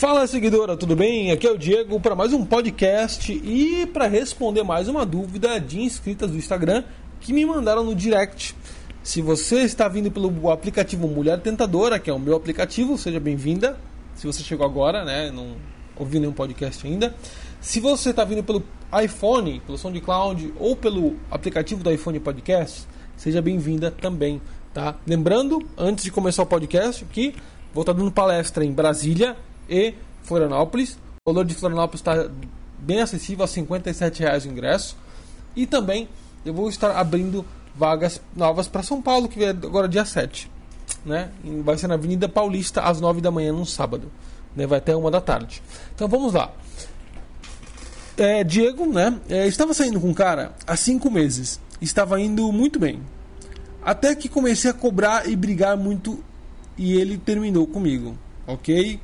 Fala seguidora, tudo bem? Aqui é o Diego para mais um podcast e para responder mais uma dúvida de inscritas do Instagram que me mandaram no direct. Se você está vindo pelo aplicativo Mulher Tentadora, que é o meu aplicativo, seja bem-vinda. Se você chegou agora, né, não ouviu nenhum podcast ainda. Se você está vindo pelo iPhone, pelo SoundCloud ou pelo aplicativo do iPhone Podcast, seja bem-vinda também, tá? Lembrando, antes de começar o podcast, que vou estar dando palestra em Brasília e Florianópolis. O valor de Florianópolis está bem acessível a 57 reais o ingresso. E também eu vou estar abrindo vagas novas para São Paulo, que é agora dia 7. Né? Vai ser na Avenida Paulista às 9 da manhã, no sábado. Né? Vai até uma da tarde. Então vamos lá. É, Diego, né? É, estava saindo com um cara há cinco meses. Estava indo muito bem. Até que comecei a cobrar e brigar muito e ele terminou comigo. Ok?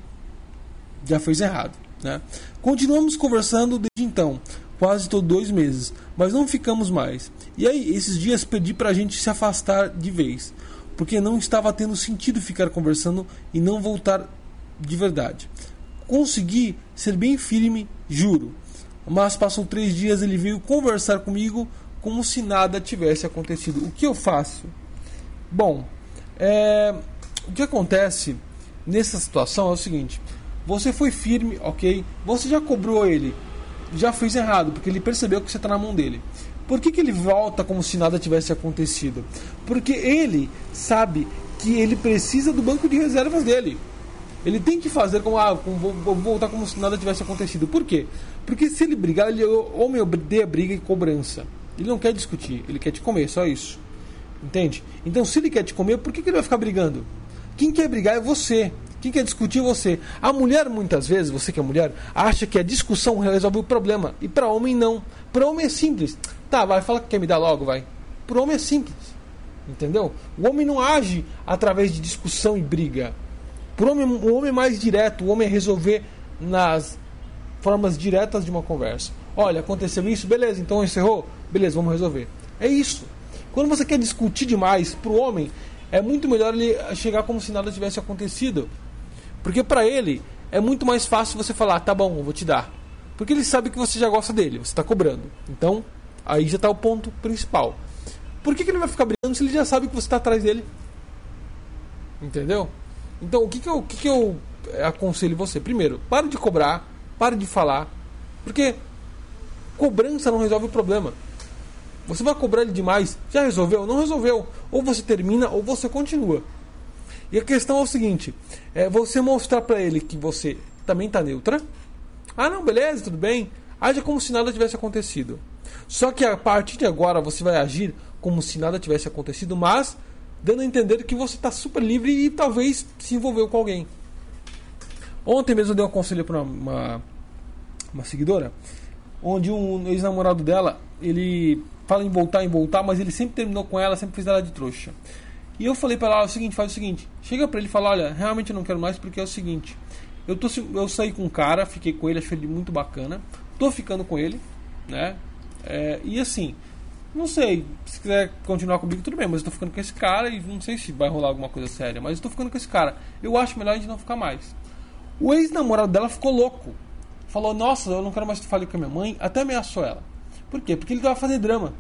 Já fez errado. Né? Continuamos conversando desde então, quase todos dois meses, mas não ficamos mais. E aí, esses dias pedi pra gente se afastar de vez, porque não estava tendo sentido ficar conversando e não voltar de verdade. Consegui ser bem firme, juro. Mas passou três dias ele veio conversar comigo como se nada tivesse acontecido. O que eu faço? Bom, é, o que acontece nessa situação é o seguinte: você foi firme, ok? Você já cobrou ele, já fez errado, porque ele percebeu que você está na mão dele. Por que, que ele volta como se nada tivesse acontecido? Porque ele sabe que ele precisa do banco de reservas dele. Ele tem que fazer como, ah, vou, voltar como se nada tivesse acontecido. Por quê? Porque se ele brigar, ele homem odeia briga e cobrança. Ele não quer discutir, ele quer te comer, só isso. Entende? Então, se ele quer te comer, por que, que ele vai ficar brigando? Quem quer brigar é você. Quem quer discutir você? A mulher, muitas vezes, você que é mulher, acha que a discussão resolve o problema. E para homem, não. Para homem é simples. Tá, vai, fala que quer me dar logo, vai. Para homem é simples. Entendeu? O homem não age através de discussão e briga. Para homem, o homem é mais direto. O homem é resolver nas formas diretas de uma conversa. Olha, aconteceu isso, beleza, então encerrou? Beleza, vamos resolver. É isso. Quando você quer discutir demais, para o homem, é muito melhor ele chegar como se nada tivesse acontecido. Porque para ele é muito mais fácil você falar, tá bom, eu vou te dar. Porque ele sabe que você já gosta dele, você está cobrando. Então, aí já está o ponto principal. Por que, que ele vai ficar brigando se ele já sabe que você está atrás dele? Entendeu? Então, o que, que, eu, o que, que eu aconselho você? Primeiro, pare de cobrar, pare de falar. Porque cobrança não resolve o problema. Você vai cobrar ele demais. Já resolveu? Não resolveu. Ou você termina ou você continua. E a questão é o seguinte: é você mostrar para ele que você também está neutra. Ah, não, beleza, tudo bem. Haja como se nada tivesse acontecido. Só que a partir de agora você vai agir como se nada tivesse acontecido, mas dando a entender que você está super livre e talvez se envolveu com alguém. Ontem mesmo eu dei um conselho para uma, uma seguidora, onde um ex-namorado dela, ele fala em voltar, em voltar, mas ele sempre terminou com ela, sempre fez ela de trouxa. E eu falei para ela o seguinte, faz o seguinte, chega para ele e fala, olha, realmente eu não quero mais porque é o seguinte, eu tô eu saí com um cara, fiquei com ele, achei ele muito bacana, tô ficando com ele, né? É, e assim, não sei, se quiser continuar comigo tudo bem, mas eu tô ficando com esse cara e não sei se vai rolar alguma coisa séria, mas eu tô ficando com esse cara. Eu acho melhor a gente não ficar mais. O ex-namorado dela ficou louco. Falou: "Nossa, eu não quero mais que tu fale com a minha mãe", até ameaçou ela. Por quê? Porque ele vai fazer drama.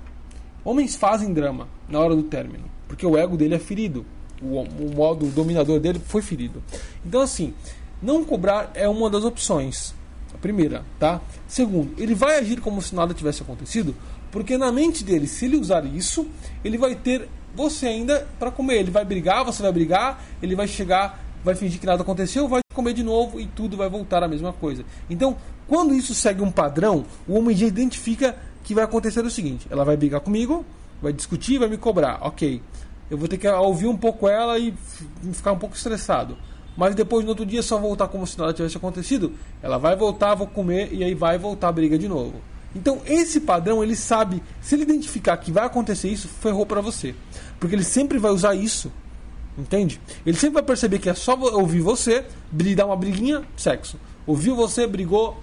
Homens fazem drama na hora do término, porque o ego dele é ferido. O, o modo dominador dele foi ferido. Então, assim, não cobrar é uma das opções. A primeira, tá? Segundo, ele vai agir como se nada tivesse acontecido, porque na mente dele, se ele usar isso, ele vai ter você ainda para comer. Ele vai brigar, você vai brigar, ele vai chegar, vai fingir que nada aconteceu, vai comer de novo e tudo vai voltar a mesma coisa. Então, quando isso segue um padrão, o homem já identifica que vai acontecer o seguinte: ela vai brigar comigo, vai discutir, vai me cobrar. Ok, eu vou ter que ouvir um pouco ela e ficar um pouco estressado. Mas depois no outro dia só voltar como se nada tivesse acontecido, ela vai voltar, vou comer e aí vai voltar a briga de novo. Então esse padrão ele sabe, se ele identificar que vai acontecer isso, ferrou para você, porque ele sempre vai usar isso, entende? Ele sempre vai perceber que é só ouvir você, dar uma briguinha, sexo. Ouviu você, brigou,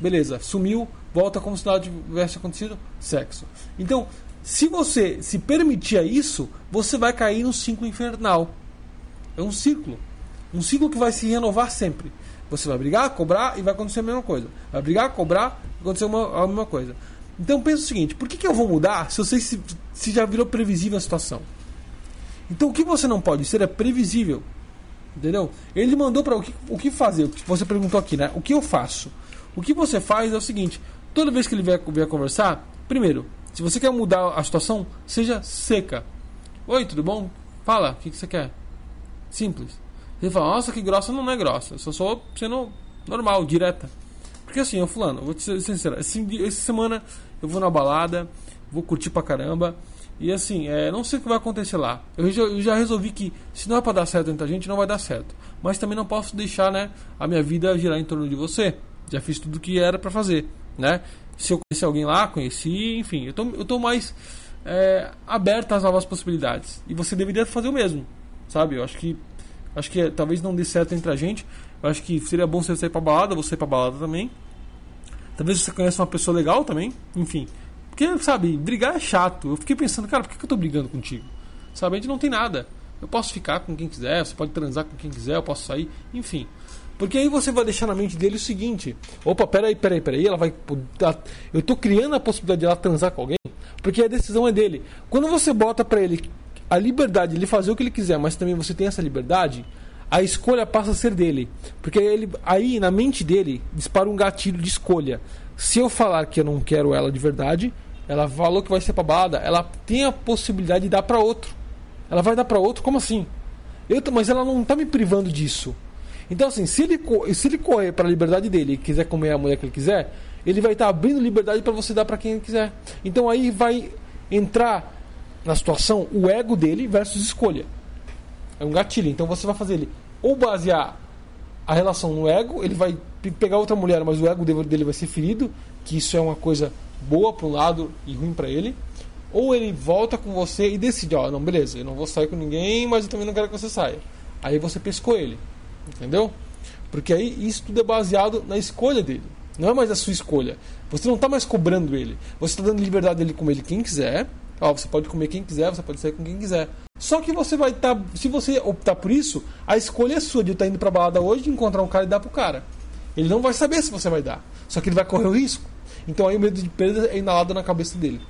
beleza, sumiu, volta como se nada tivesse acontecido, sexo. Então, se você se permitir a isso, você vai cair no ciclo infernal. É um ciclo. Um ciclo que vai se renovar sempre. Você vai brigar, cobrar e vai acontecer a mesma coisa. Vai brigar, cobrar, vai acontecer uma, a mesma coisa. Então pensa o seguinte: por que, que eu vou mudar se eu sei se, se já virou previsível a situação? Então o que você não pode ser é previsível. Entendeu? Ele mandou para o que, o que fazer. Você perguntou aqui, né? O que eu faço? O que você faz é o seguinte: toda vez que ele vier, vier conversar, primeiro, se você quer mudar a situação, seja seca. Oi, tudo bom? Fala, o que, que você quer? Simples. Ele fala, nossa, que grossa não é grossa. Eu só sou sendo normal, direta. Porque assim, eu fulano, vou te ser sincero, esse, essa semana eu vou na balada, vou curtir pra caramba. E assim, é, não sei o que vai acontecer lá. Eu já, eu já resolvi que se não é pra dar certo entre a gente, não vai dar certo. Mas também não posso deixar né, a minha vida girar em torno de você. Já fiz tudo o que era para fazer. Né? Se eu conhecer alguém lá, conheci, enfim, eu tô, eu tô mais é, aberto às novas possibilidades. E você deveria fazer o mesmo. Sabe? Eu acho que Acho que é, talvez não dê certo entre a gente. Eu acho que seria bom você sair pra balada, você ir pra balada também. Talvez você conheça uma pessoa legal também. Enfim. Porque, sabe, brigar é chato. Eu fiquei pensando, cara, por que eu tô brigando contigo? Sabe, a gente não tem nada. Eu posso ficar com quem quiser, você pode transar com quem quiser, eu posso sair, enfim. Porque aí você vai deixar na mente dele o seguinte: opa, peraí, peraí, peraí, ela vai. Eu tô criando a possibilidade de ela transar com alguém, porque a decisão é dele. Quando você bota para ele a liberdade de ele fazer o que ele quiser, mas também você tem essa liberdade, a escolha passa a ser dele. Porque ele, aí, na mente dele, dispara um gatilho de escolha. Se eu falar que eu não quero ela de verdade, ela falou que vai ser pra balada, ela tem a possibilidade de dar para outro. Ela vai dar para outro? Como assim? Eu, mas ela não tá me privando disso. Então, assim, se ele, se ele correr para a liberdade dele e quiser comer a mulher que ele quiser, ele vai estar tá abrindo liberdade para você dar para quem ele quiser. Então aí vai entrar na situação o ego dele versus escolha. É um gatilho. Então você vai fazer ele ou basear a relação no ego, ele vai pegar outra mulher, mas o ego dele vai ser ferido, que isso é uma coisa boa para um lado e ruim para ele. Ou ele volta com você e decide, ó, não, beleza, eu não vou sair com ninguém, mas eu também não quero que você saia. Aí você pescou ele. Entendeu? Porque aí isso tudo é baseado na escolha dele. Não é mais a sua escolha. Você não está mais cobrando ele. Você está dando liberdade dele comer ele quem quiser. Ó, você pode comer quem quiser, você pode sair com quem quiser. Só que você vai estar. Tá, se você optar por isso, a escolha é sua de estar indo pra balada hoje, encontrar um cara e dar pro cara. Ele não vai saber se você vai dar. Só que ele vai correr o risco. Então aí o medo de perda é inalado na cabeça dele.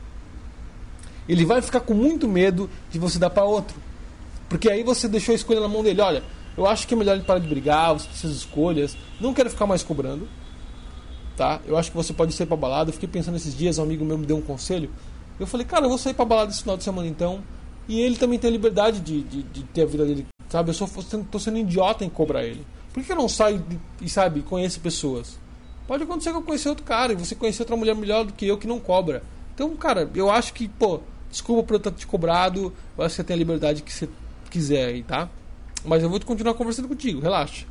Ele vai ficar com muito medo de você dar para outro. Porque aí você deixou a escolha na mão dele. Olha, eu acho que é melhor ele parar de brigar, você precisa de escolhas. Não quero ficar mais cobrando. Tá? Eu acho que você pode sair pra balada. Eu fiquei pensando esses dias, um amigo meu me deu um conselho. Eu falei, cara, eu vou sair pra balada esse final de semana então. E ele também tem a liberdade de, de, de ter a vida dele. Sabe? Eu só tô sendo idiota em cobrar ele. Por que eu não saio e, sabe, conheço pessoas? Pode acontecer que eu conhecer outro cara e você conhecer outra mulher melhor do que eu que não cobra. Então, cara, eu acho que, pô, desculpa por eu ter te cobrado. Eu acho que você tem a liberdade que você quiser aí, tá? Mas eu vou continuar conversando contigo, relaxa.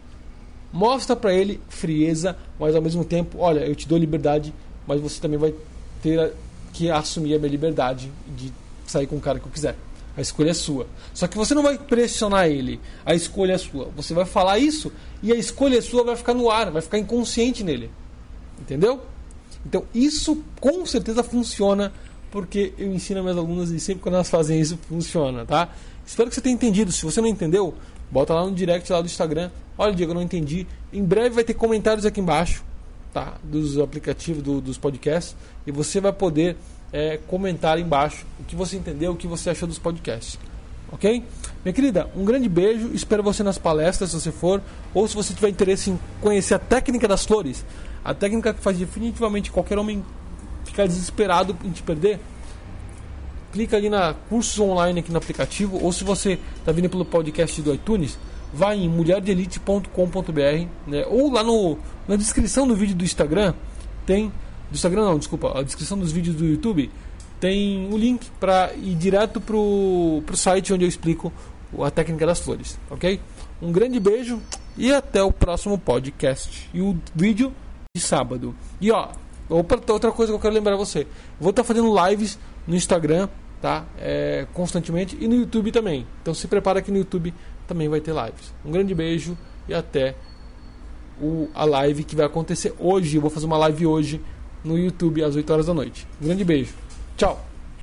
Mostra pra ele frieza, mas ao mesmo tempo, olha, eu te dou liberdade, mas você também vai ter que assumir a minha liberdade de sair com o cara que eu quiser. A escolha é sua. Só que você não vai pressionar ele. A escolha é sua. Você vai falar isso e a escolha é sua vai ficar no ar, vai ficar inconsciente nele. Entendeu? Então isso com certeza funciona porque eu ensino minhas alunas e sempre quando elas fazem isso funciona, tá? Espero que você tenha entendido. Se você não entendeu, bota lá no direct lá do Instagram. Olha, Diego, eu não entendi. Em breve vai ter comentários aqui embaixo tá? dos aplicativos do, dos podcasts e você vai poder é, comentar embaixo o que você entendeu, o que você achou dos podcasts. Ok? Minha querida, um grande beijo. Espero você nas palestras, se você for, ou se você tiver interesse em conhecer a técnica das flores, a técnica que faz definitivamente qualquer homem ficar desesperado em te perder. Clica ali na cursos online aqui no aplicativo, ou se você está vindo pelo podcast do iTunes, vai em mulherdelite.com.br, né? ou lá no, na descrição do vídeo do Instagram tem do Instagram não, desculpa, a descrição dos vídeos do YouTube tem o link para ir direto pro, pro site onde eu explico a técnica das flores, ok? Um grande beijo e até o próximo podcast e o vídeo de sábado. E ó, outra coisa que eu quero lembrar você, vou estar tá fazendo lives no Instagram, tá? É, constantemente e no YouTube também. Então se prepara que no YouTube também vai ter lives. Um grande beijo e até o, a live que vai acontecer hoje. Eu vou fazer uma live hoje no YouTube às 8 horas da noite. Um grande beijo. Tchau.